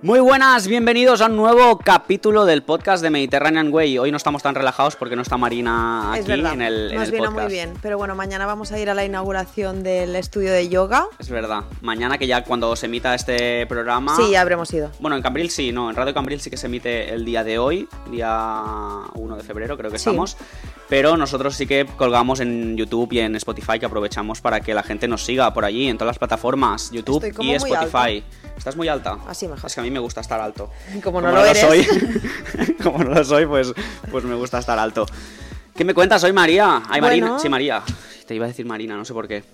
Muy buenas, bienvenidos a un nuevo capítulo del podcast de Mediterranean Way. Hoy no estamos tan relajados porque no está Marina aquí es verdad, en el, en nos el vino podcast. muy bien. Pero bueno, mañana vamos a ir a la inauguración del estudio de yoga. Es verdad. Mañana que ya cuando se emita este programa... Sí, ya habremos ido. Bueno, en Cambril sí, no, en Radio Cambril sí que se emite el día de hoy, día 1 de febrero creo que Sí. estamos. Pero nosotros sí que colgamos en YouTube y en Spotify que aprovechamos para que la gente nos siga por allí, en todas las plataformas, YouTube y Spotify. ¿Estás muy alta? Así mejor. Es que a mí me gusta estar alto. Como no lo eres. soy, como no lo soy, pues, pues me gusta estar alto. ¿Qué me cuentas hoy, María? Ay, Marina. Bueno. Sí, María. Te iba a decir Marina, no sé por qué.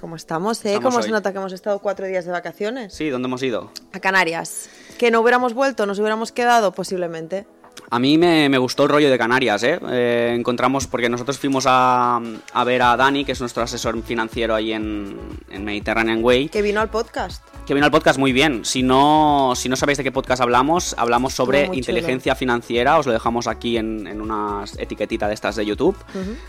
¿Cómo estamos, eh? Estamos ¿Cómo hoy. se nota que hemos estado cuatro días de vacaciones? Sí, ¿dónde hemos ido? A Canarias. ¿Que no hubiéramos vuelto, nos hubiéramos quedado? Posiblemente. A mí me, me gustó el rollo de Canarias, ¿eh? Eh, Encontramos, porque nosotros fuimos a, a ver a Dani, que es nuestro asesor financiero ahí en, en Mediterranean Way, Que vino al podcast. Que vino al podcast muy bien. Si no, si no sabéis de qué podcast hablamos, hablamos sobre inteligencia financiera, os lo dejamos aquí en, en una etiquetita de estas de YouTube.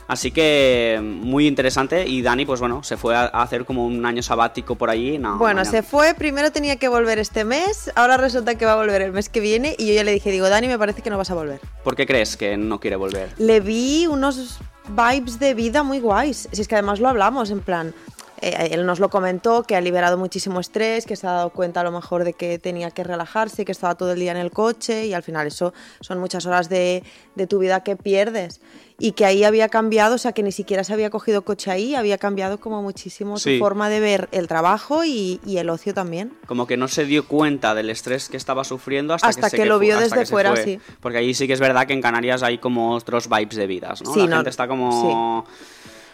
Así que muy interesante y Dani, pues bueno, se fue a, a hacer como un año sabático por allí. No, bueno, mañana- se fue, primero tenía que volver este mes, ahora resulta que va a volver el mes que viene y yo ya le dije, digo, Dani, me parece que no vas a volver. ¿Por qué crees que no quiere volver? Le vi unos vibes de vida muy guays. Si es que además lo hablamos, en plan. Eh, él nos lo comentó, que ha liberado muchísimo estrés, que se ha dado cuenta a lo mejor de que tenía que relajarse, que estaba todo el día en el coche y al final eso son muchas horas de, de tu vida que pierdes. Y que ahí había cambiado, o sea, que ni siquiera se había cogido coche ahí, había cambiado como muchísimo Sí. su forma de ver el trabajo y, y el ocio también. como que no se dio cuenta del estrés que estaba sufriendo hasta, que lo vio desde fuera, fue. sí. Porque ahí sí que es verdad que en Canarias hay como otros vibes de vidas, ¿no? Sí, la no- gente está como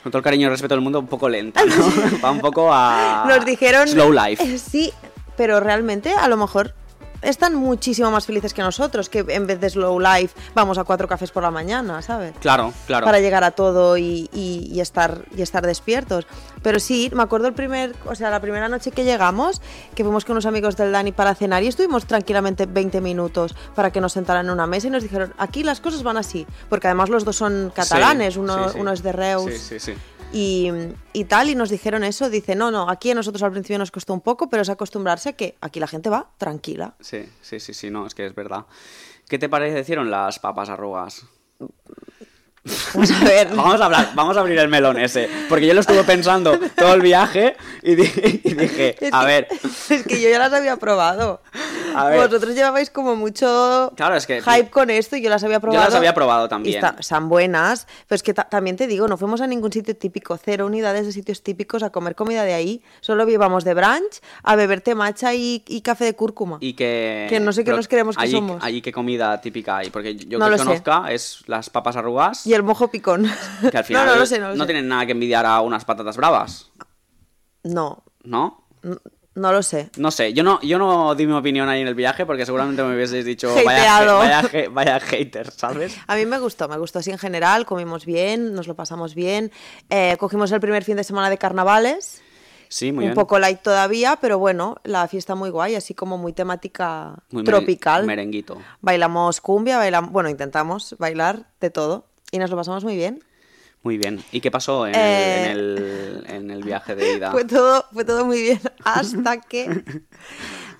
con todo el cariño y respeto del mundo un poco lenta, ¿no? Va un poco a Nos dijeron... slow life. Eh, Sí, pero realmente a lo mejor están muchísimo más felices que nosotros, que en vez de slow life vamos a cuatro cafés por la mañana, ¿sabes? Claro, claro. Para llegar a todo y, y- y estar, y estar despiertos. Pero sí, me acuerdo el primer, o sea, la primera noche que llegamos, que fuimos con unos amigos del Dani para cenar y estuvimos tranquilamente 20 minutos para que nos sentaran en una mesa y nos dijeron, aquí las cosas van así. Porque además los dos son catalanes, Sí, uno, sí, sí. uno es de Reus Sí, sí, sí. Y, y tal, y nos dijeron eso, dice, no, no, aquí a nosotros al principio nos costó un poco, pero es acostumbrarse a que aquí la gente va tranquila. Sí, sí, sí, sí, no, es que es verdad. ¿Qué te parecieron las papas arrugas? Vamos a ver. Vamos a hablar, vamos a abrir el melón ese, porque yo lo estuve pensando todo el viaje y, di- y dije, Es a que- ver, Es que yo ya las había probado. A ver. Vosotros llevabais como mucho Claro, es que- hype con esto y yo las había probado. las había probado y también. está- están buenas, pero es que ta- también te digo, no fuimos a ningún sitio típico, cero unidades de sitios típicos a comer comida de ahí. Solo íbamos de brunch a beber té matcha y, y café de cúrcuma. y que... Que no sé qué nos creemos que allí- somos. Allí qué comida típica hay, porque yo No que sé. conozca es las papas arrugas, Y el mojo picón. que al final no, no lo sé, no lo sé. tienen nada que envidiar a unas patatas bravas, No, ¿no? No lo sé. No sé, yo no, yo no di mi opinión ahí en el viaje porque seguramente me hubieseis dicho vaya, vaya, vaya hater, ¿sabes? A mí me gustó, me gustó así en general, comimos bien, nos lo pasamos bien. Eh, cogimos el primer fin de semana de carnavales, Sí, muy un bien. poco light todavía, pero bueno, la fiesta muy guay, así como muy temática Muy tropical. merenguito. Bailamos cumbia, bailamos, bueno, intentamos bailar de todo y nos lo pasamos muy bien. Muy bien. ¿Y qué pasó en, Eh, el, en, el, en el viaje de ida? Fue todo, fue todo muy bien hasta que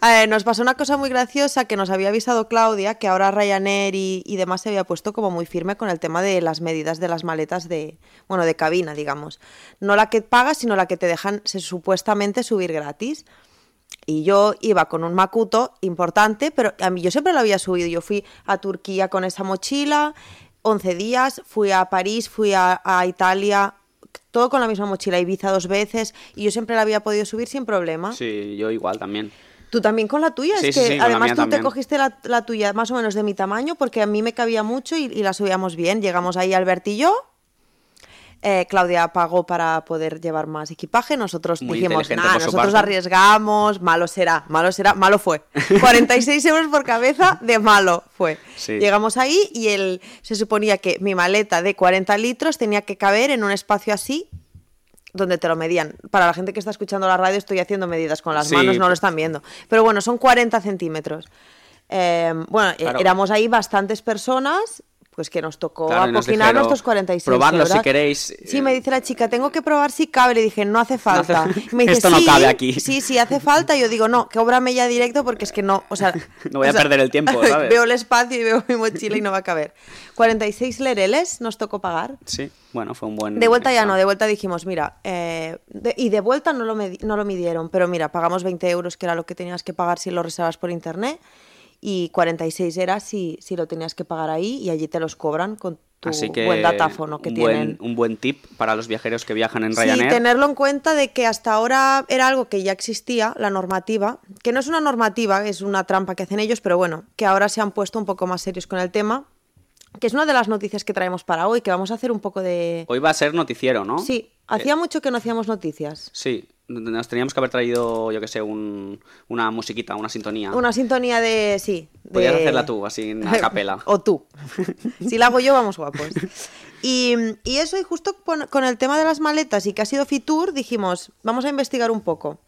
eh, nos pasó una cosa muy graciosa que nos había avisado Claudia, que ahora Ryanair y, y demás se había puesto como muy firme con el tema de las medidas de las maletas de, bueno, de cabina, digamos. No la que pagas, sino la que te dejan se, supuestamente subir gratis. Y yo iba con un macuto importante, pero a mí yo siempre lo había subido. Yo fui a Turquía con esa mochila, 11 días, fui a París, fui a, a Italia, todo con la misma mochila, Ibiza dos veces, y yo siempre la había podido subir sin problema. Sí, yo igual también. Tú también con la tuya, Sí, es sí, que sí, la además tú también. te cogiste la, la tuya más o menos de mi tamaño, porque a mí me cabía mucho y, y la subíamos bien. Llegamos ahí Albert y yo. Eh, Claudia pagó para poder llevar más equipaje. Nosotros Muy dijimos, nada, nosotros parte". arriesgamos, malo será, malo será, malo fue. 46 euros por cabeza de malo fue. Sí. Llegamos ahí y el, se suponía que mi maleta de 40 litros tenía que caber en un espacio así donde te lo medían. Para la gente que está escuchando la radio estoy haciendo medidas con las Sí, manos, no lo pues- están viendo. Pero bueno, son 40 centímetros. Eh, bueno, Claro. éramos ahí bastantes personas pues que nos tocó Claro, apoquinar nuestros 46 "Probadlo si euros". queréis". Sí, me dice la chica, tengo que probar si cabe. Le dije, no hace falta. hace- Y me dice, Esto no "Sí, cabe aquí". Sí, sí, hace falta. Yo digo, no, cóbrame ya directo porque es que no, o sea... No voy a sea, perder el tiempo, ¿sabes? veo el espacio y veo mi mochila y no va a caber. 46 lereles nos tocó pagar. Sí, bueno, fue un buen... De vuelta ya no, de vuelta dijimos, mira, eh, de- y de vuelta no lo, no lo midieron, pero mira, pagamos 20 euros, que era lo que tenías que pagar si lo reservas por internet, y 46 era si, si lo tenías que pagar ahí, y allí te los cobran con tu Así que buen datáfono que un, tienen. buen, un buen tip para los viajeros que viajan en Sí, Ryanair. tenerlo en cuenta de que hasta ahora era algo que ya existía, la normativa, que no es una normativa, es una trampa que hacen ellos, pero bueno, que ahora se han puesto un poco más serios con el tema, que es una de las noticias que traemos para hoy, que vamos a hacer un poco de... Hoy va a ser noticiero, ¿no? Sí, hacía mucho que no hacacíamos noticias. Sí, nos teníamos que haber traído, yo que sé, un, una musiquita, una sintonía. Una sintonía de. Sí. De... Podrías hacerla tú, así en a capela. o tú. si la hago yo, vamos guapos. Y, y eso, y justo con, con el tema de las maletas y que ha sido Fitur, dijimos, vamos a investigar un poco.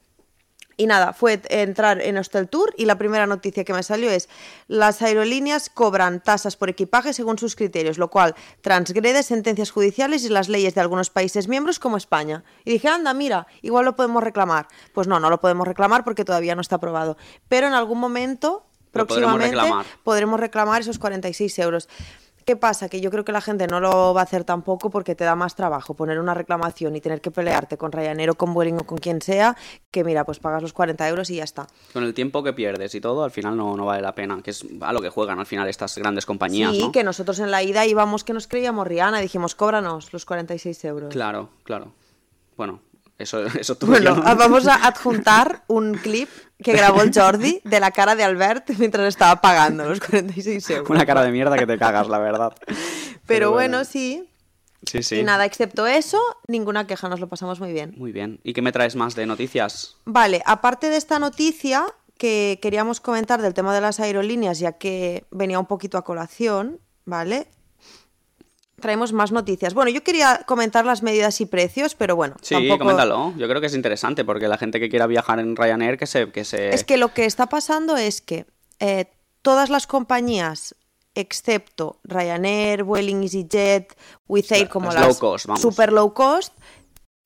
Y nada, fue entrar en Hostel Tour y la primera noticia que me salió es las aerolíneas cobran tasas por equipaje según sus criterios, lo cual transgrede sentencias judiciales y las leyes de algunos países miembros como España. Y dije, anda, mira, igual lo podemos reclamar. Pues no, no lo podemos reclamar porque todavía no está aprobado. Pero en algún momento, Lo podremos próximamente, reclamar. podremos reclamar esos 46 euros. ¿Qué pasa? Que yo creo que la gente no lo va a hacer tampoco porque te da más trabajo poner una reclamación y tener que pelearte con Ryanair o con Vueling o con quien sea, que mira, pues pagas los 40 euros y ya está. Con el tiempo que pierdes y todo, al final no, no vale la pena, que es a lo que juegan al final estas grandes compañías, sí, ¿no? que nosotros en la ida íbamos que nos creíamos Rihanna, dijimos, cóbranos los 46 euros. Claro, claro. Bueno, eso, eso tú Bueno, vamos a adjuntar un clip que grabó el Jordi de la cara de Albert mientras estaba pagando los 46 euros. Una cara de mierda que te cagas, la verdad. Pero bueno, sí. Sí, sí. Y nada, excepto eso, ninguna queja, nos lo pasamos muy bien. Muy bien. ¿Y qué me traes más de noticias? Vale, aparte de esta noticia que queríamos comentar del tema de las aerolíneas, ya que venía un poquito a colación, ¿vale? Traemos más noticias. Bueno, yo quería comentar las medidas y precios, pero bueno, Sí, tampoco... coméntalo. Yo creo que es interesante porque la gente que quiera viajar en Ryanair que se... Que se... Es que lo que está pasando es que eh, todas las compañías, excepto Ryanair, Vueling, EasyJet, Wizz Air, Las como low las cost, vamos. super low cost,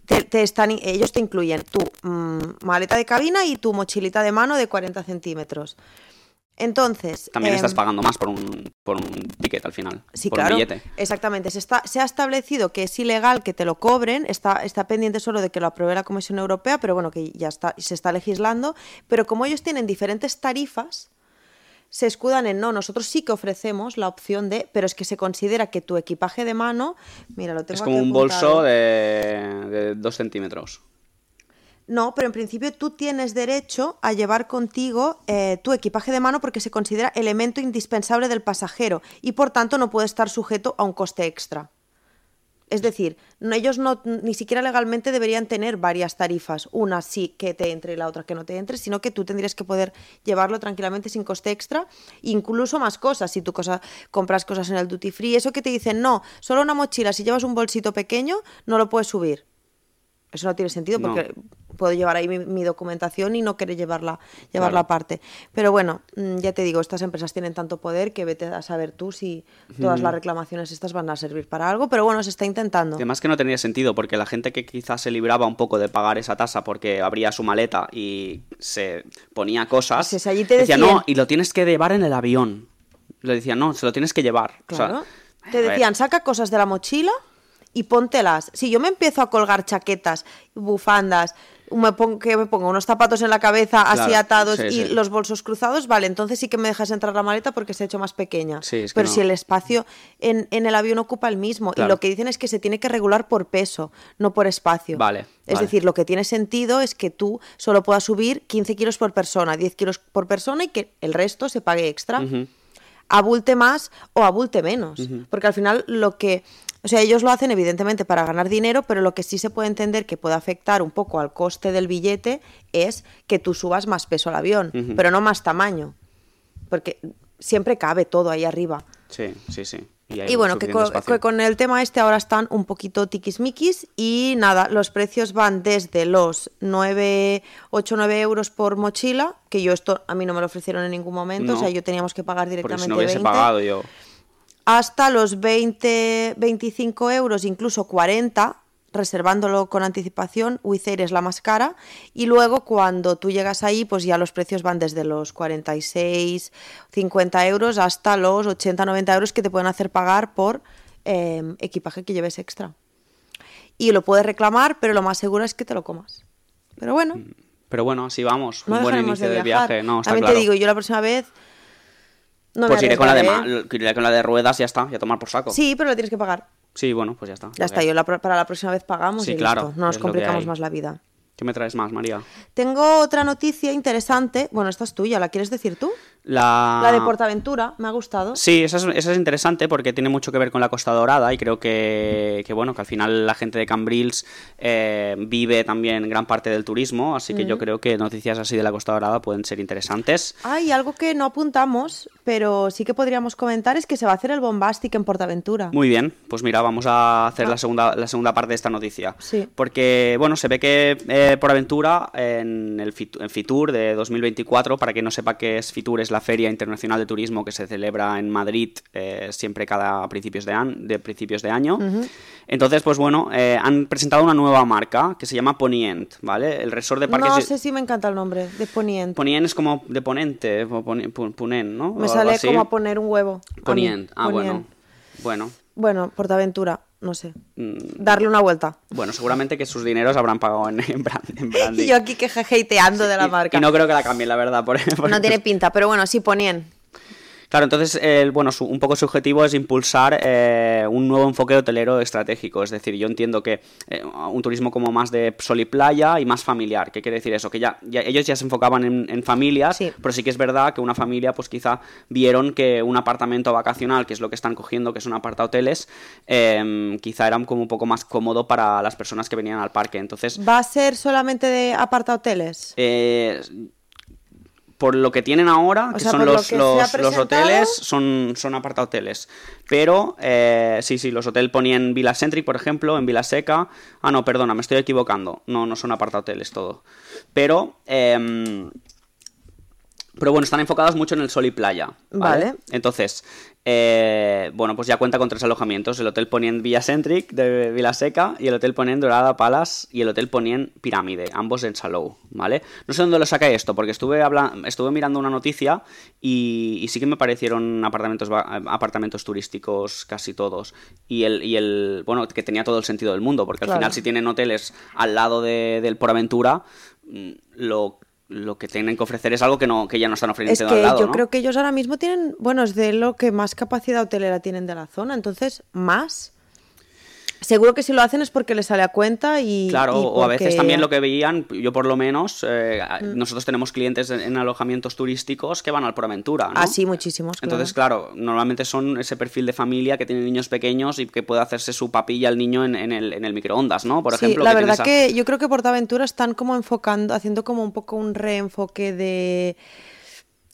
te, te están, ellos te incluyen tu mm, maleta de cabina y tu mochilita de mano de 40 centímetros. Entonces... También em, estás pagando más por un, por un ticket al final. Sí, por claro. un billete. Exactamente. Se, está, se ha establecido que es ilegal que te lo cobren. Está, está pendiente solo de que lo apruebe la Comisión Europea, pero bueno, que ya está, se está legislando. Pero como ellos tienen diferentes tarifas, se escudan en no. Nosotros sí que ofrecemos la opción de, pero es que se considera que tu equipaje de mano, mira, lo tengo Es aquí como un bolso de, de dos centímetros. No, pero en principio tú tienes derecho a llevar contigo eh, tu equipaje de mano porque se considera elemento indispensable del pasajero y por tanto no puede estar sujeto a un coste extra. Es decir, no- ellos no, ni siquiera legalmente deberían tener varias tarifas, una sí que te entre y la otra que no te entre, sino que tú tendrías que poder llevarlo tranquilamente sin coste extra, incluso más cosas, si tú cosa, compras cosas en el duty free, eso que te dicen, no, solo una mochila, si llevas un bolsito pequeño, no lo puedes subir. Eso no tiene sentido No. Puedo llevar ahí mi, mi documentación y no querer llevarla, llevarla Claro. aparte. Pero bueno, mm, ya te digo, estas empresas tienen tanto poder que vete a saber tú si todas las reclamaciones estas van a servir para algo. Pero bueno, se está intentando. Además que no tendría sentido porque la gente que quizás se libraba un poco de pagar esa tasa porque abría su maleta y se ponía cosas, Pues si allí te decía, decían- no, y lo tienes que llevar en el avión. Le decían, no, se lo tienes que llevar. O sea, Claro. Te decían, saca cosas de la mochila y póntelas. Si yo me empiezo a colgar chaquetas, bufandas, me pongo, que me pongo unos zapatos en la cabeza así atados sí, y sí. los bolsos cruzados, vale, entonces sí que me dejas entrar la maleta porque se ha hecho más pequeña. Sí, es que Pero no. si el espacio en, en el avión ocupa el mismo y lo que dicen es que se tiene que regular por peso, no por espacio. Vale, Es vale. decir, lo que tiene sentido es que tú solo puedas subir 15 kilos por persona, 10 kilos por persona y que el resto se pague extra. Abulte más o abulte menos. Porque al final lo que. O sea, ellos lo hacen evidentemente para ganar dinero, pero lo que sí se puede entender que puede afectar un poco al coste del billete es que tú subas más peso al avión, pero no más tamaño. Porque siempre cabe todo ahí arriba. Sí, sí, sí. Hay Y bueno, que suficiente co- espacio. que con el tema este ahora están un poquito tiquismiquis y nada, los precios van desde los 9, 8, 9 euros por mochila, que yo esto a mí no me lo ofrecieron en ningún momento, No, o sea, yo teníamos que pagar directamente si no hubiese 20. pagado yo. hasta los 20, 25 euros, incluso 40, reservándolo con anticipación, Wizz Air es la más cara y luego cuando tú llegas ahí pues ya los precios van desde los 46, 50 euros hasta los 80, 90 euros que te pueden hacer pagar por eh, equipaje que lleves extra. Y lo puedes reclamar, pero lo más seguro es que te lo comas. Pero bueno. Pero bueno, así vamos. no un buen inicio de, viajar. viaje. No, está También claro. te digo, yo la próxima vez no pues iré con la, de ma- iré con la de ruedas y ya está, y a tomar por saco. Sí, pero lo tienes que pagar. Sí, bueno, pues ya está. Ya está, yo la para la próxima vez pagamos Sí, y claro, listo. No nos complicamos más la vida. ¿Qué me traes más, María? Tengo otra noticia interesante. Bueno, esta es tuya, ¿la quieres decir tú? La... La de Portaventura, me ha gustado. Sí, esa es, esa es interesante porque tiene mucho que ver con la Costa Dorada y creo que, que, bueno, que al final la gente de Cambrils eh, vive también gran parte del turismo, así que yo creo que noticias así de la Costa Dorada pueden ser interesantes. Hay algo que no apuntamos, pero sí que podríamos comentar, es que se va a hacer el Bombastic en Portaventura. Muy bien, pues mira, vamos a hacer Ah. la, segunda, la segunda parte de esta noticia. Sí. Porque, bueno, se ve que eh, por aventura en el en Fitur de 2024, para quien no sepa qué es Fitur, es la Feria Internacional de Turismo que se celebra en Madrid eh, siempre cada principios de, an- de principios de año. Entonces, pues bueno, eh, han presentado una nueva marca que se llama Ponient, ¿vale? El resort de parques... No sé si me encanta el nombre de Ponient. Ponient es como de ponente, o punent, ¿no? Me sale como a poner un huevo. Ponient. Ah, bueno. Ponient. Bueno. Bueno, Portaventura, no sé. Mm, Darle una vuelta. Bueno, seguramente que sus dineros habrán pagado en, en, brand- en branding. Y yo aquí que hateando de la marca. Y no creo que la cambien, la verdad. Por, por- No tiene pinta, pero bueno, sí Ponient. Claro, entonces, el- bueno, su- un poco su objetivo es impulsar eh, un nuevo enfoque hotelero estratégico. Es decir, yo entiendo que eh, un turismo como más de sol y playa y más familiar. ¿Qué quiere decir eso? Que ya, ya- ellos ya se enfocaban en, en familias, Sí. pero sí que es verdad que una familia, pues quizá vieron que un apartamento vacacional, que es lo que están cogiendo, que son aparta hoteles, eh, quizá era como un poco más cómodo para las personas que venían al parque. Entonces, ¿Va a ser solamente de aparta hoteles? Eh, por lo que tienen ahora, O que sea, son lo los, que los, hoteles, son, son aparta hoteles. Pero, eh, sí, sí, los hoteles ponían Villa Centric, por ejemplo, en Vila Seca. Ah, no, perdona, me estoy equivocando. No, no son aparta hoteles todo. Pero, em, pero bueno, están enfocados mucho en el sol y playa. ¿vale? Vale. Entonces, eh, bueno, pues ya cuenta con tres alojamientos: el Hotel Ponient Villa Centric de Vila Seca y el Hotel Ponient Dorada Palace y el Hotel Ponient Pirámide, ambos en Salou, ¿vale? No sé dónde lo saca esto, porque estuve, habla- estuve mirando una noticia y, y sí que me parecieron apartamentos, apartamentos turísticos casi todos. Y el, y el, bueno, que tenía todo el sentido del mundo, porque al Claro. final, si tienen hoteles al lado de- del Por Aventura, mm, lo lo que tienen que ofrecer es algo que no que ya no están Es ofreciendo que al lado, yo ¿no? creo que ellos ahora mismo tienen, bueno, es de lo que más capacidad hotelera tienen de la zona, entonces, más. Seguro que si lo hacen es porque les sale a cuenta y. Claro, y o a veces también lo que veían, yo por lo menos, eh, Mm. nosotros tenemos clientes en, en alojamientos turísticos que van al Proventura, ¿no? Ah, sí, muchísimos. claro. Entonces, claro, normalmente son ese perfil de familia que tiene niños pequeños y que puede hacerse su papilla al niño en, en el, en el microondas, ¿no? Por Sí, ejemplo. la que verdad tienes que yo creo que Portaventura están como enfocando, haciendo como un poco un reenfoque de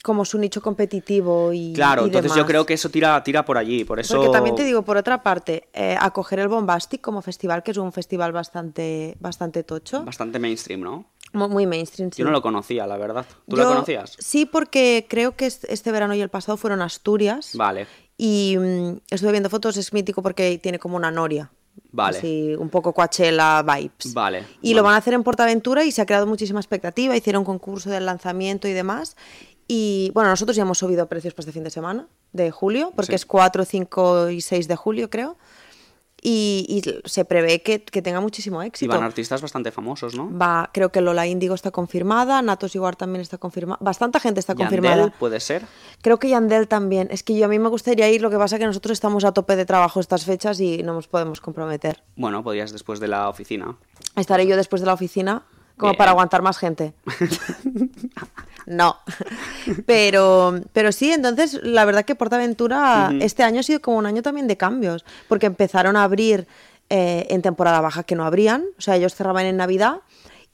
como su nicho competitivo y Claro, y entonces yo demás. creo que eso tira, tira por allí, por eso... Porque también te digo, por otra parte, eh, acoger el Bombastic como festival, que es un festival bastante, bastante tocho, Bastante mainstream, ¿no? mu- muy mainstream. sí. Yo no lo conocía, la verdad. ¿Tú Yo- lo conocías? Sí, porque creo que est- este verano y el pasado fueron Asturias. Vale. Y mm, estuve viendo fotos, es mítico porque tiene como una noria. Vale. Así, un poco Coachella vibes. Vale, Y vale. lo van a hacer en Portaventura y se ha creado muchísima expectativa. Hicieron concurso del lanzamiento y demás. Y bueno, nosotros ya hemos subido precios para este fin de semana, de julio, porque Sí. es 4, 5 y 6 de julio, creo. Y, y se prevé que, que tenga muchísimo Y éxito. van artistas bastante famosos, ¿no? Va, creo que Lola Índigo está confirmada, Natos Iguar también está confirmada. Bastante gente está Yandel, confirmada. puede ser. Creo que Yandel también. Es que yo a mí me gustaría ir, lo que pasa que nosotros estamos a tope de trabajo estas fechas y no nos podemos comprometer. Bueno, podrías después de la oficina. Estaré yo después de la oficina como Bien. para aguantar más gente. no. Pero, pero sí, entonces la verdad que Portaventura este año ha sido como un año también de cambios, porque empezaron a abrir eh, en temporada baja que no abrían, o sea, ellos cerraban en Navidad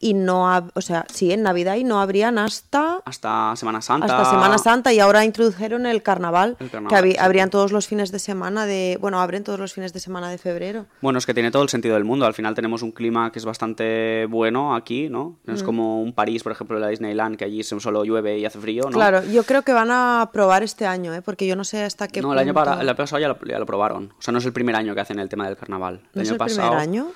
y no, hab- o sea, sí, en Navidad y no abrían hasta Hasta Semana Santa. hasta Semana Santa y ahora introdujeron el carnaval, El carnaval, que abri- exacto. abrían todos los fines de semana de, bueno, abren todos los fines de semana de febrero. Bueno, es que tiene todo el sentido del mundo. Al final tenemos un clima que es bastante bueno aquí, ¿no? No Mm. es como un París, por ejemplo, la Disneyland, que allí solo llueve y hace frío, ¿no? Claro, yo creo que van a probar este año, ¿eh? porque yo no sé hasta qué No, el año, para- el año pasado ya lo, ya lo probaron. O sea, no es el primer año que hacen el tema del carnaval. ¿No el es año el primer pasado, año?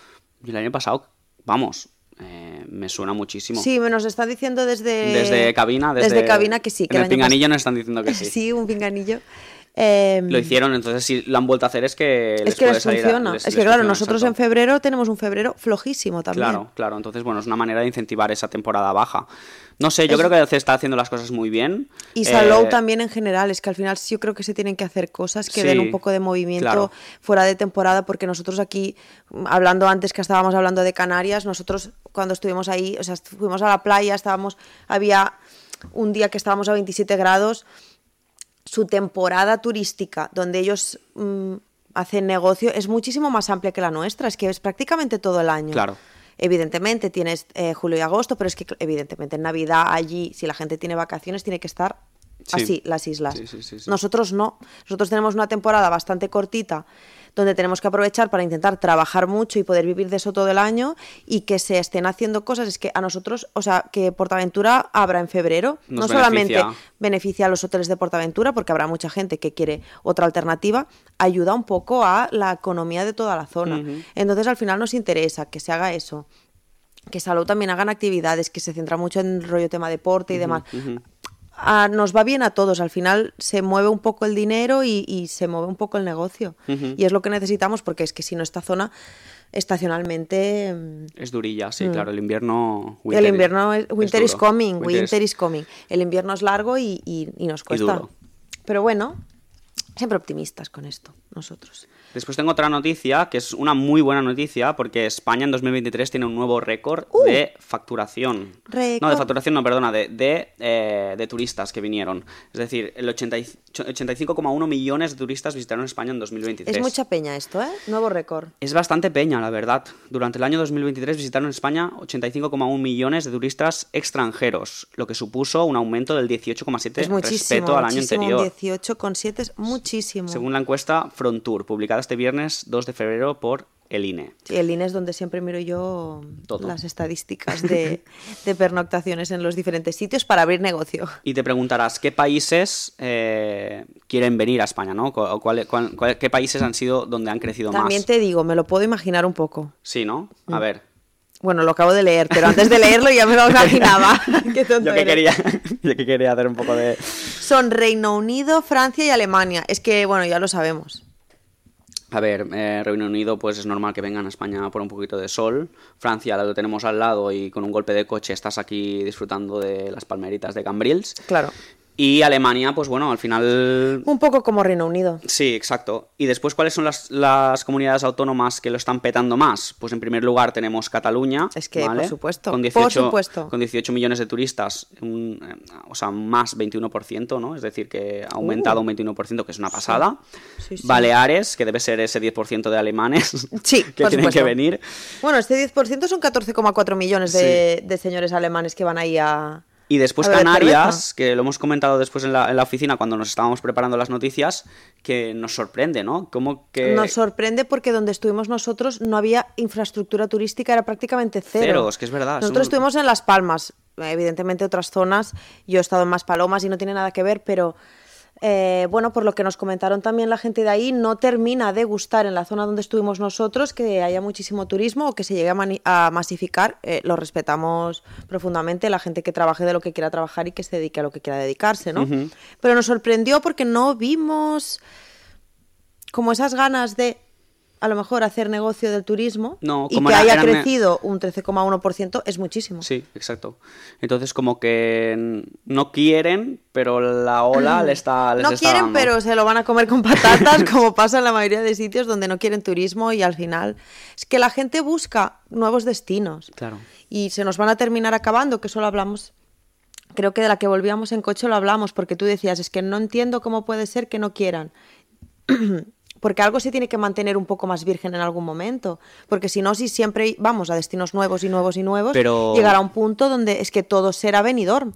Y el año pasado, vamos, eh, me suena muchísimo. Sí, me nos está diciendo desde... Desde cabina, desde, cabina que sí. Que en el pinganillo nos están diciendo que sí. sí, un pinganillo. Eh, Lo hicieron, entonces si lo han vuelto a hacer es que es les que puede les a- funciona. les- es que claro, nosotros en febrero tenemos un febrero flojísimo también. Claro, claro. Entonces, bueno, es una manera de incentivar esa temporada baja. No sé, yo Es- creo que se está haciendo las cosas muy bien. Y Salou Eh, también en general, es que al final sí yo creo que se tienen que hacer cosas que Sí, den un poco de movimiento claro. fuera de temporada, porque nosotros aquí, hablando antes que estábamos hablando de Canarias, nosotros cuando estuvimos ahí, o sea, fuimos a la playa, estábamos, había un día que estábamos a 27 grados, su temporada turística, donde ellos mm, hacen negocio, es muchísimo más amplia que la nuestra, es que es prácticamente todo el año. Claro. Evidentemente tienes eh, julio y agosto, pero es que evidentemente en Navidad allí, si la gente tiene vacaciones, tiene que estar Sí. así, las islas. Sí, sí. Nosotros no. Nosotros tenemos una temporada bastante cortita donde tenemos que aprovechar para intentar trabajar mucho y poder vivir de eso todo el año y que se estén haciendo cosas. Es que a nosotros, o sea, que Portaventura abra en febrero, Nos no solamente beneficia. beneficia a los hoteles de Portaventura, porque habrá mucha gente que quiere otra alternativa, ayuda un poco a la economía de toda la zona. Entonces, al final nos interesa que se haga eso. Que Salud también hagan actividades, que se centra mucho en el rollo tema deporte y demás. Ah, nos va bien a todos, al final se mueve un poco el dinero y, y se mueve un poco el negocio. Y es lo que necesitamos porque es que si no esta zona estacionalmente mm, Es durilla, sí, claro. El invierno. el invierno es, winter is coming, Winter is coming. El invierno es largo y, y- y nos cuesta. Pero bueno, siempre optimistas con esto, nosotros. Después tengo otra noticia, que es una muy buena noticia, porque España en 2023 tiene un nuevo récord Uh. de facturación. No, de facturación, no, perdona, de, de, eh, de turistas que vinieron. Es decir, el 80 y- 85,1 millones de turistas visitaron España en 2023. Es mucha peña esto, ¿eh? Nuevo récord. Es bastante peña, la verdad. Durante el año 2023 visitaron España 85,1 millones de turistas extranjeros, lo que supuso un aumento del 18,7 Es muchísimo. respecto al año anterior. 18,7 es muchísimo. Según la encuesta Frontour, publicada este viernes 2 de febrero por el. INE. Sí, el INE es donde siempre miro yo Todo. las estadísticas de, de pernoctaciones en los diferentes sitios para abrir negocio. Y te preguntarás, ¿qué países eh, quieren venir a España? ¿no? ¿Cuál- cuál- ¿Qué países han sido donde han crecido También más? te digo, me lo puedo imaginar un poco. Sí, ¿no? Mm. A ver. Bueno, lo acabo de leer, pero antes de leerlo ya me lo imaginaba. Qué tonto Yo que, quería, yo que quería hacer un poco de... Son Reino Unido, Francia y Alemania. Es que, bueno, ya lo sabemos. A ver, eh, Reino Unido, pues es normal que vengan a España por un poquito de sol. Francia, lo tenemos al lado y con un golpe de coche estás aquí disfrutando de las palmeritas de Cambrils. Claro. Y Alemania, pues bueno, al final... Un poco como Reino Unido. Sí, exacto. Y después, ¿cuáles son las, las comunidades autónomas que lo están petando más? Pues en primer lugar tenemos Cataluña. Es que, ¿vale? por supuesto, Con por 18, supuesto. Con 18 millones de turistas, un, eh, o sea, más 21%, ¿no? Es decir, que ha aumentado un 21%, que es una pasada. Uh. Sí, sí. Baleares, que debe ser ese 10% de alemanes Sí, que por tienen que supuesto. venir. Bueno, este 10% son 14,4 millones de, de señores alemanes que van ahí a... Y después Canarias, que lo hemos comentado después en la, en la oficina cuando nos estábamos preparando las noticias, que nos sorprende, ¿no? Como que... Nos sorprende porque donde estuvimos nosotros no había infraestructura turística, era prácticamente cero. Cero, es que es verdad, Nosotros somos- estuvimos en Las Palmas, evidentemente otras zonas, yo he estado en Maspalomas y no tiene nada que ver, pero eh, bueno, por lo que nos comentaron también la gente de ahí, no termina de gustar en la zona donde estuvimos nosotros que haya muchísimo turismo o que se llegue a, masificar. Eh, lo respetamos profundamente, la gente que trabaje de lo que quiera trabajar y que se dedique a lo que quiera dedicarse, ¿no? Pero nos sorprendió porque no vimos como esas ganas de a lo mejor hacer negocio del turismo No, y que era- haya crecido un 13,1% es muchísimo. Sí, exacto. Entonces como que no quieren, pero la ola le está les no está quieren, dando. pero se lo van a comer con patatas, como pasa en la mayoría de sitios donde no quieren turismo y al final es que la gente busca nuevos destinos. Claro. Y se nos van a terminar acabando, que solo hablamos, creo que de la que volvíamos en coche lo hablamos, porque tú decías, es que no entiendo cómo puede ser que no quieran. porque algo se tiene que mantener un poco más virgen en algún momento. Porque si no, si siempre vamos a destinos nuevos y nuevos y nuevos, Pero- llegará un punto donde es que todo será venidor.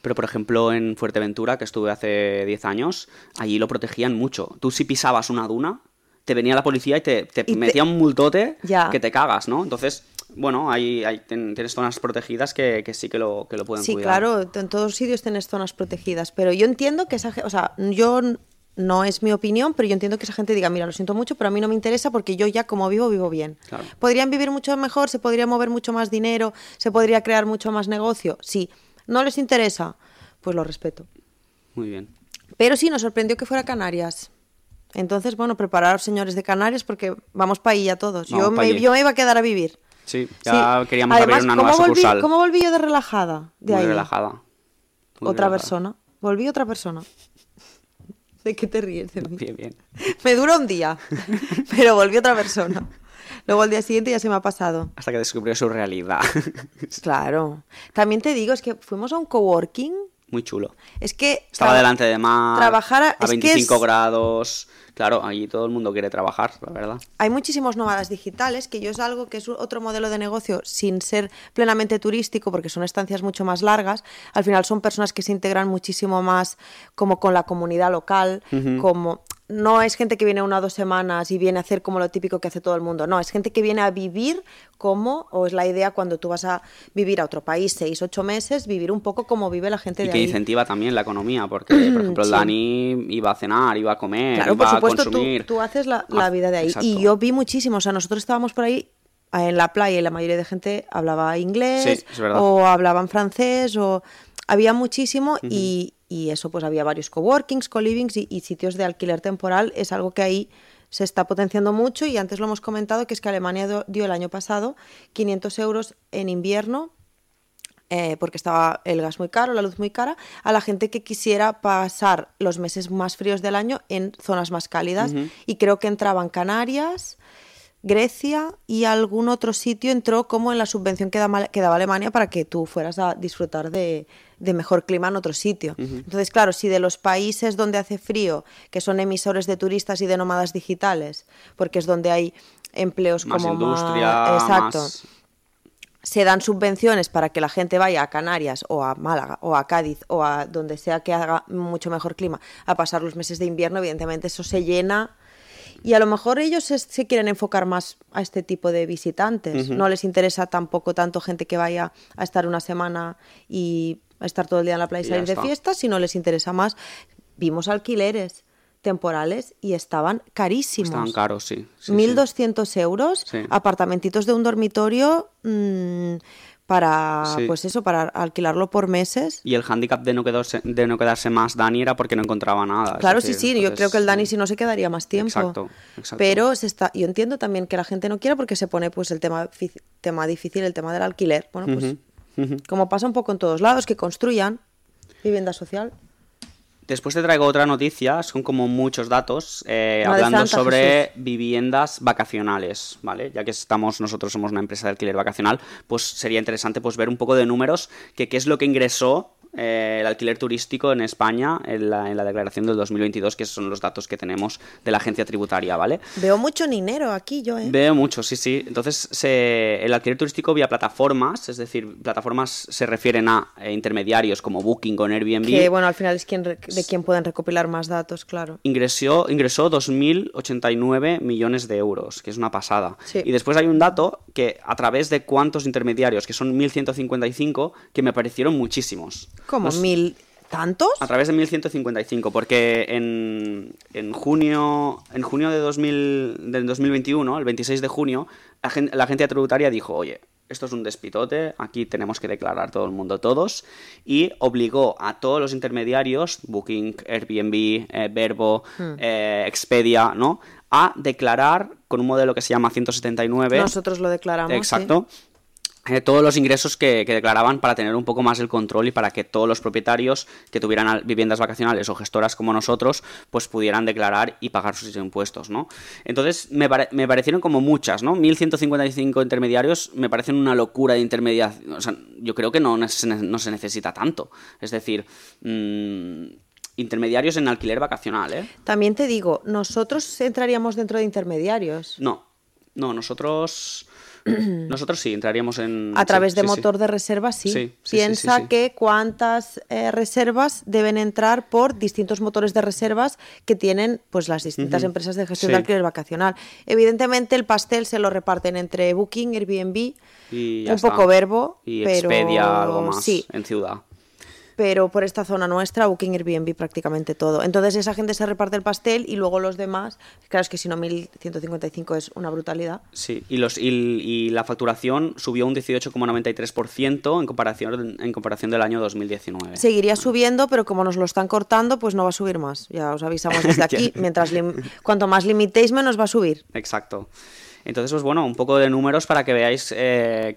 Pero, por ejemplo, en Fuerteventura, que estuve hace 10 años, allí lo protegían mucho. Tú si pisabas una duna, te venía la policía y te, te te- metía un multote Ya. que te cagas, ¿no? Entonces, bueno, hay, hay- ten- tienes zonas protegidas que, que sí que lo, que lo pueden Sí, cuidar. claro, en todos sitios tienes zonas protegidas, pero yo entiendo que esa gente, o sea, yo no es mi opinión, pero yo entiendo que esa gente diga, mira, lo siento mucho, pero a mí no me interesa porque yo ya como vivo, vivo bien. Claro. ¿Podrían vivir mucho mejor? ¿Se podría mover mucho más dinero? ¿Se podría crear mucho más negocio? Sí. ¿No les interesa? Pues lo respeto. Muy bien. Pero sí, nos sorprendió que fuera Canarias. Entonces, bueno, prepararos, señores de Canarias, porque vamos para ahí ya todos. Vamos Yo me, allí. yo me iba a quedar a vivir. Sí, ya Sí. queríamos Además, abrir una ¿cómo nueva volví, sucursal. ¿Cómo volví yo de relajada? De Muy ahí? relajada. Muy otra relajada. persona. Volví otra persona. ¿De qué te ríes de mí? Bien, bien. Me dura un día, pero volví otra persona. Luego al día siguiente ya se me ha pasado. Hasta que descubrió su realidad. Claro. También te digo, es que fuimos a un coworking. Muy chulo. Es que... Estaba delante de mar, trabajar a- a es que 25 es- grados. Claro, allí todo el mundo quiere trabajar, la verdad. Hay muchísimos nómadas digitales, que yo es algo que es otro modelo de negocio sin ser plenamente turístico, porque son estancias mucho más largas. Al final son personas que se integran muchísimo más como con la comunidad local, como no es gente que viene una o dos semanas y viene a hacer como lo típico que hace todo el mundo. No, es gente que viene a vivir como, o es la idea cuando tú vas a vivir a otro país seis, ocho meses, vivir un poco como vive la gente Y de que ahí. incentiva también la economía, porque, por ejemplo, el Sí. Dani iba a cenar, iba a comer, Claro, iba supuesto, a tú, consumir. tú haces la, la Ah, vida de ahí. exacto. Y yo vi muchísimo, o sea, nosotros estábamos por ahí en la playa y la mayoría de gente hablaba inglés Sí, o hablaban francés o había muchísimo y, y eso pues había varios coworkings, co-livings y, y sitios de alquiler temporal. Es algo que ahí se está potenciando mucho y antes lo hemos comentado que es que Alemania dio el año pasado 500 euros en invierno eh, porque estaba el gas muy caro, la luz muy cara, a la gente que quisiera pasar los meses más fríos del año en zonas más cálidas. Y creo que entraban Canarias, Grecia y algún otro sitio entró como en la subvención que, daba Alemania para que tú fueras a disfrutar de, de mejor clima en otro sitio. Entonces, claro, si de los países donde hace frío, que son emisores de turistas y de nómadas digitales, porque es donde hay empleos más como industria, más... Exacto más... se dan subvenciones para que la gente vaya a Canarias o a Málaga o a Cádiz o a donde sea que haga mucho mejor clima a pasar los meses de invierno, evidentemente eso se llena y a lo mejor ellos se, se quieren enfocar más a este tipo de visitantes. No les interesa tampoco tanto gente que vaya a estar una semana y a estar todo el día en la playa y salir de fiesta, sino les interesa más. Vimos alquileres temporales y estaban carísimos. Estaban caros, sí. sí, sí. 1.200 euros, Sí. apartamentitos de un dormitorio mm, para, pues eso, para alquilarlo por meses. Y el hándicap de no, quedarse, de no quedarse más Dani era porque no encontraba nada. Claro, decir, sí, sí, yo creo que el Dani si no se quedaría más tiempo. Exacto, exacto. Pero se está, yo entiendo también que la gente no quiera porque se pone pues el tema, tema difícil, el tema del alquiler. Bueno, pues como pasa un poco en todos lados, que construyan vivienda social. Después te traigo otra noticia, son como muchos datos, eh, hablando sobre viviendas vacacionales, ¿vale? Ya que estamos, nosotros somos una empresa de alquiler vacacional, pues sería interesante pues ver un poco de números, que qué es lo que ingresó eh, el alquiler turístico en España en la, en la declaración del 2022, que son los datos que tenemos de la agencia tributaria, ¿vale? Veo mucho dinero aquí yo, ¿eh? Veo mucho, sí, sí. Entonces, se- el alquiler turístico vía plataformas, es decir, plataformas se refieren a eh, intermediarios como Booking o Airbnb. Que bueno, al final es quien, de quien pueden recopilar más datos, claro. ingresó, ingresó 2.089 millones de euros, que es una pasada. Sí. Y después hay un dato que a través de cuántos intermediarios, que son 1.155, que me parecieron muchísimos. ¿Como Los- mil tantos? A través de 1.155, porque en, en junio, en junio de 2000, del 2021, el 26 de junio, la, la agencia tributaria dijo, oye, esto es un despitote, aquí tenemos que declarar todo el mundo todos, y obligó a todos los intermediarios, Booking, Airbnb, eh, Verbo, Hmm. eh, Expedia, ¿no? A declarar con un modelo que se llama 179. Nosotros lo declaramos. sí. Eh, todos los ingresos que, que declaraban para tener un poco más el control y para que todos los propietarios que tuvieran viviendas vacacionales o gestoras como nosotros, pues pudieran declarar y pagar sus impuestos, ¿no? Entonces, me, pare- me parecieron como muchas, ¿no? 1.155 intermediarios me parecen una locura de intermediación. O sea, yo creo que no, se no se necesita tanto. Es decir, mm, intermediarios en alquiler vacacional, ¿eh? También te digo, nosotros entraríamos dentro de intermediarios. No, no, nosotros... Nosotros sí, entraríamos en... A sí, través de sí, motor de reservas, sí. Piensa que cuántas eh, reservas deben entrar por distintos motores de reservas que tienen pues las distintas empresas de gestión de alquiler vacacional. Evidentemente el pastel se lo reparten entre Booking, Airbnb, Y un está. poco verbo, Y pero Expedia, algo más sí, en ciudad. Pero por esta zona nuestra, Booking, Airbnb prácticamente todo. Entonces esa gente se reparte el pastel y luego los demás, claro es que si no 1155 es una brutalidad. Sí, y, los, y, y la facturación subió un 18,93% en comparación, en comparación del año 2019. Seguiría subiendo, pero como nos lo están cortando, pues no va a subir más. Ya os avisamos desde aquí. Mientras lim- cuanto más limitéis, menos va a subir. Exacto. Entonces, pues bueno, un poco de números para que veáis eh,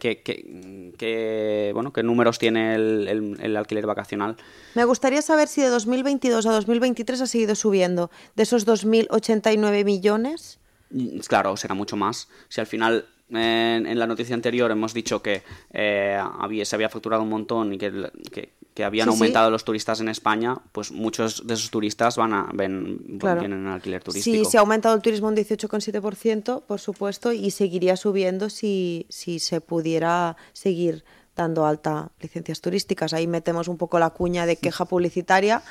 bueno, qué números tiene el, el- el alquiler vacacional. Me gustaría saber si de 2022 a 2023 ha seguido subiendo. De esos 2.089 millones, Mm, Claro, será mucho más. Si al final en, en la noticia anterior hemos dicho que eh, había, se había facturado un montón y que, que- que habían Sí, sí. aumentado los turistas en España, pues muchos de esos turistas van a ven, Claro. vienen en alquiler turístico. Sí, se ha aumentado el turismo un 18,7%, por supuesto, y seguiría subiendo si, si se pudiera seguir dando alta licencias turísticas. Ahí metemos un poco la cuña de queja publicitaria,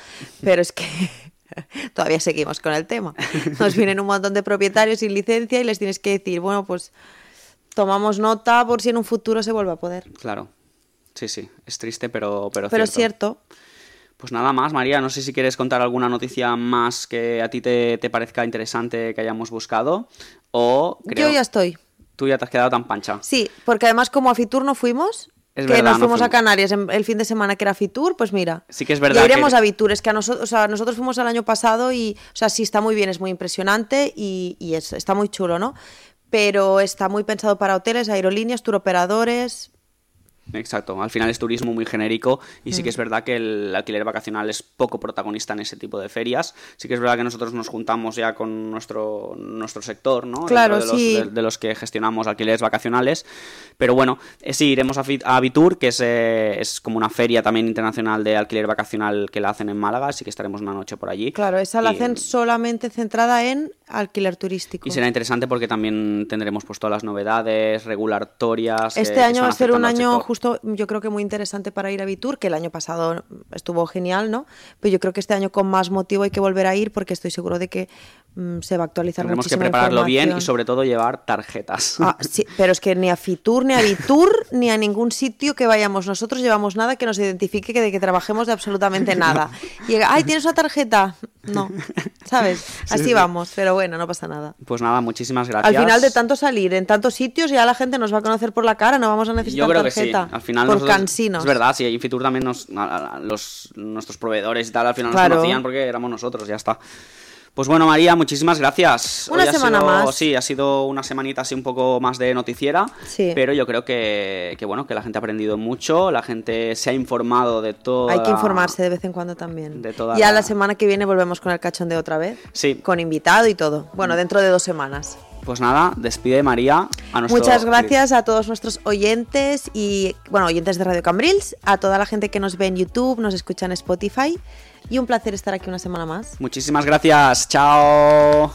pero es que todavía seguimos con el tema. Nos vienen un montón de propietarios sin licencia y les tienes que decir, bueno, pues tomamos nota por si en un futuro se vuelve a poder. Claro. Sí, sí, es triste, pero, pero, Pero es cierto. Pues nada más, María, no sé si quieres contar alguna noticia más que a ti te, te parezca interesante que hayamos buscado o creo... Yo ya estoy. Tú ya te has quedado tan pancha. Sí, porque además como a Fitur no fuimos, Es que verdad, nos no fuimos a fuimos. Canarias el fin de semana que era Fitur, pues mira. Sí que es verdad Ya iremos que- a Fitur, es que a nosotros, o sea, nosotros fuimos el año pasado y, o sea, sí está muy bien, es muy impresionante y, y es- está muy chulo, ¿no? Pero está muy pensado para hoteles, aerolíneas, turoperadores. Exacto, al final es turismo muy genérico y Mm. sí que es verdad que el alquiler vacacional es poco protagonista en ese tipo de ferias. Sí que es verdad que nosotros nos juntamos ya con nuestro, nuestro sector, ¿no? Claro, de los, sí. de, de los que gestionamos alquileres vacacionales. Pero bueno, eh, sí, iremos a, a Vitur, que es, eh, es como una feria también internacional de alquiler vacacional que la hacen en Málaga, así que estaremos una noche por allí. Claro, esa la Y- hacen solamente centrada en alquiler turístico. Y será interesante porque también tendremos pues todas las novedades regulatorias. Este se año va a ser un año sector. Justo, yo creo que muy interesante para ir a Vitur, que el año pasado estuvo genial, ¿no? Pero yo creo que este año con más motivo hay que volver a ir porque estoy seguro de que se va a actualizar Tendremos que prepararlo bien y sobre todo llevar tarjetas. Ah, sí, pero es que ni a Fitur, ni a Vitur, ni a ningún sitio que vayamos nosotros llevamos nada que nos identifique que de que trabajemos de absolutamente nada. Y, ay, ¿tienes una tarjeta? No, ¿sabes? Así sí. vamos, pero bueno, no pasa nada. Pues nada, muchísimas gracias. Al final de tanto salir en tantos sitios, ya la gente nos va a conocer por la cara, no vamos a necesitar Yo creo que sí. tarjeta. Al final por nosotros- cansinos. Es verdad, sí, en Fitur también nos, a- a- los, nuestros proveedores y tal al final Claro. nos conocían porque éramos nosotros, ya está. Pues bueno, María, muchísimas gracias. Una Hoy ha semana sido- más. Sí, ha sido una semanita así un poco más de noticiera, Sí. pero yo creo que, que, bueno, que la gente ha aprendido mucho, la gente se ha informado de todo. Hay que informarse de vez en cuando también. De toda ya la- la semana que viene volvemos con el cachondeo otra vez. Sí. Con invitado y todo. Bueno, dentro de dos semanas. Pues nada, despide María a nuestro... Muchas gracias a todos nuestros oyentes y, bueno, oyentes de Radio Cambrils, a toda la gente que nos ve en YouTube, nos escucha en Spotify y un placer estar aquí una semana más. Muchísimas gracias. Chao.